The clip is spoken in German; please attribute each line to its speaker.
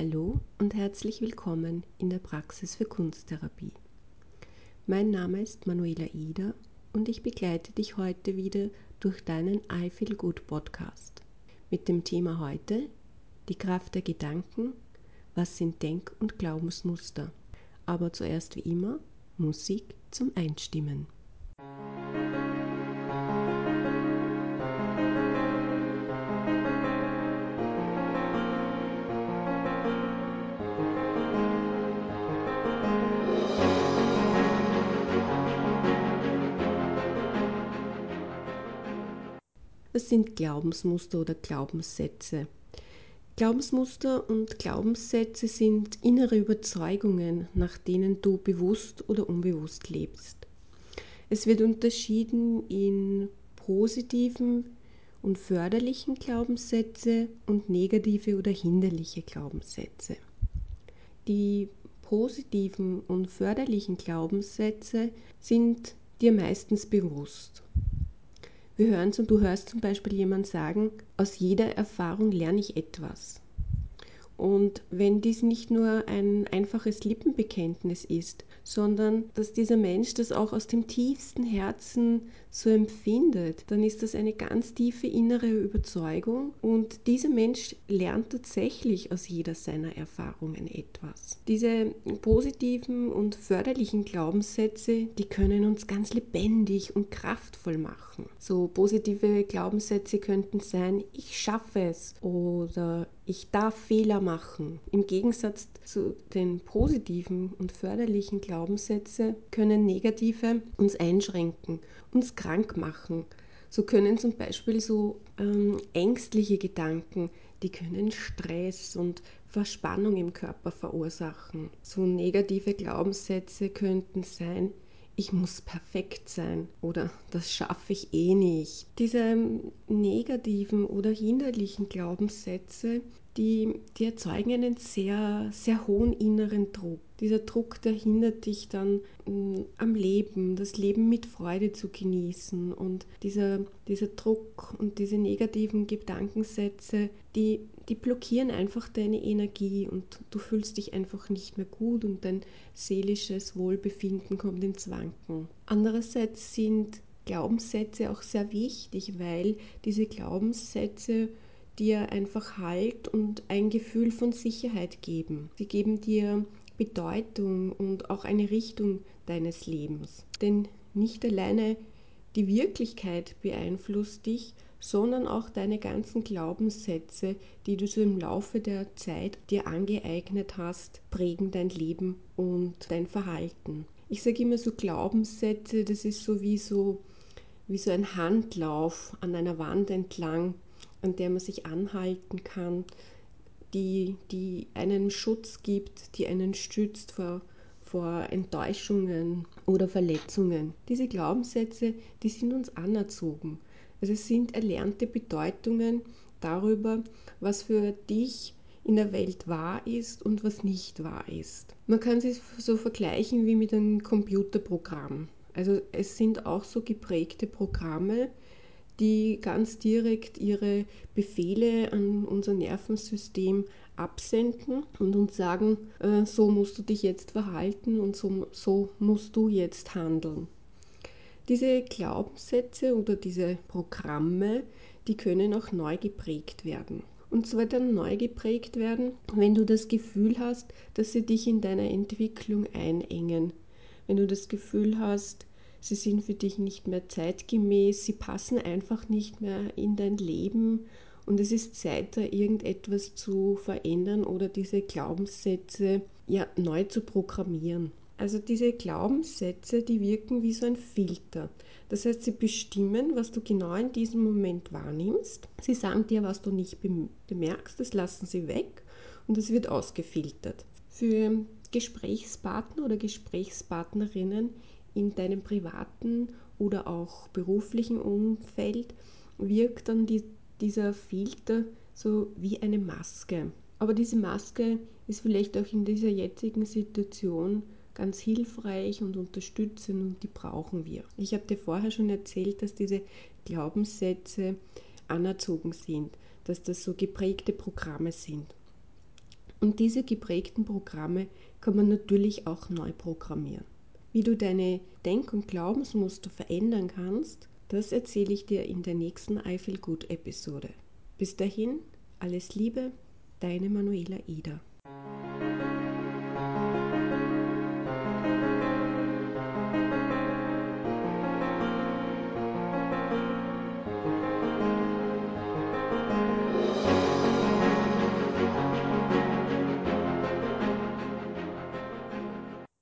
Speaker 1: Hallo und herzlich willkommen in der Praxis für Kunsttherapie. Mein Name ist Manuela Ida und ich begleite dich heute wieder durch deinen I Feel Good Podcast mit dem Thema heute die Kraft der Gedanken, was sind Denk- und Glaubensmuster. Aber zuerst wie immer Musik zum Einstimmen. Was sind Glaubensmuster oder Glaubenssätze? Glaubensmuster und Glaubenssätze sind innere Überzeugungen, nach denen du bewusst oder unbewusst lebst. Es wird unterschieden in positiven und förderlichen Glaubenssätze und negative oder hinderliche Glaubenssätze. Die positiven und förderlichen Glaubenssätze sind dir meistens bewusst. Wir hören zum, du hörst zum Beispiel jemand sagen, aus jeder Erfahrung lerne ich etwas. Und wenn dies nicht nur ein einfaches Lippenbekenntnis ist, sondern dass dieser Mensch das auch aus dem tiefsten Herzen so empfindet, dann ist das eine ganz tiefe innere Überzeugung und dieser Mensch lernt tatsächlich aus jeder seiner Erfahrungen etwas. Diese positiven und förderlichen Glaubenssätze, die können uns ganz lebendig und kraftvoll machen. So positive Glaubenssätze könnten sein, ich schaffe es oder ich darf Fehler machen. Im Gegensatz zu den positiven und förderlichen Glaubenssätzen können negative uns einschränken, uns krank machen. So können zum Beispiel so ähm, ängstliche Gedanken, die können Stress und Verspannung im Körper verursachen. So negative Glaubenssätze könnten sein, ich muss perfekt sein oder das schaffe ich eh nicht. Diese negativen oder hinderlichen Glaubenssätze, die, die erzeugen einen sehr, sehr hohen inneren Druck. Dieser Druck, der hindert dich dann mh, am Leben, das Leben mit Freude zu genießen. Und dieser, dieser Druck und diese negativen Gedankensätze, die, die blockieren einfach deine Energie und du fühlst dich einfach nicht mehr gut und dein seelisches Wohlbefinden kommt ins Wanken. Andererseits sind Glaubenssätze auch sehr wichtig, weil diese Glaubenssätze dir einfach Halt und ein Gefühl von Sicherheit geben. Sie geben dir Bedeutung und auch eine Richtung deines Lebens. Denn nicht alleine die Wirklichkeit beeinflusst dich, sondern auch deine ganzen Glaubenssätze, die du so im Laufe der Zeit dir angeeignet hast, prägen dein Leben und dein Verhalten. Ich sage immer so Glaubenssätze, das ist so wie so wie so ein Handlauf an einer Wand entlang, an der man sich anhalten kann, die, die einen Schutz gibt, die einen stützt vor, vor Enttäuschungen oder Verletzungen. Diese Glaubenssätze, die sind uns anerzogen. Also es sind erlernte Bedeutungen darüber, was für dich in der Welt wahr ist und was nicht wahr ist. Man kann sich so vergleichen wie mit einem Computerprogramm. Also es sind auch so geprägte Programme, die ganz direkt ihre Befehle an unser Nervensystem absenden und uns sagen, äh, so musst du dich jetzt verhalten und so, so musst du jetzt handeln. Diese Glaubenssätze oder diese Programme, die können auch neu geprägt werden. Und zwar dann neu geprägt werden, wenn du das Gefühl hast, dass sie dich in deiner Entwicklung einengen. Wenn du das Gefühl hast, sie sind für dich nicht mehr zeitgemäß, sie passen einfach nicht mehr in dein Leben und es ist Zeit, da irgendetwas zu verändern oder diese Glaubenssätze ja neu zu programmieren. Also diese Glaubenssätze, die wirken wie so ein Filter. Das heißt, sie bestimmen, was du genau in diesem Moment wahrnimmst. Sie sagen dir, was du nicht bemerkst, das lassen sie weg und es wird ausgefiltert. Für Gesprächspartner oder Gesprächspartnerinnen in deinem privaten oder auch beruflichen Umfeld wirkt dann die, dieser Filter so wie eine Maske. Aber diese Maske ist vielleicht auch in dieser jetzigen Situation ganz hilfreich und unterstützend und die brauchen wir. Ich habe dir vorher schon erzählt, dass diese Glaubenssätze anerzogen sind, dass das so geprägte Programme sind. Und diese geprägten Programme kann man natürlich auch neu programmieren. Wie du deine Denk- und Glaubensmuster verändern kannst, das erzähle ich dir in der nächsten I Feel Good Episode. Bis dahin, alles Liebe, deine Manuela Eder.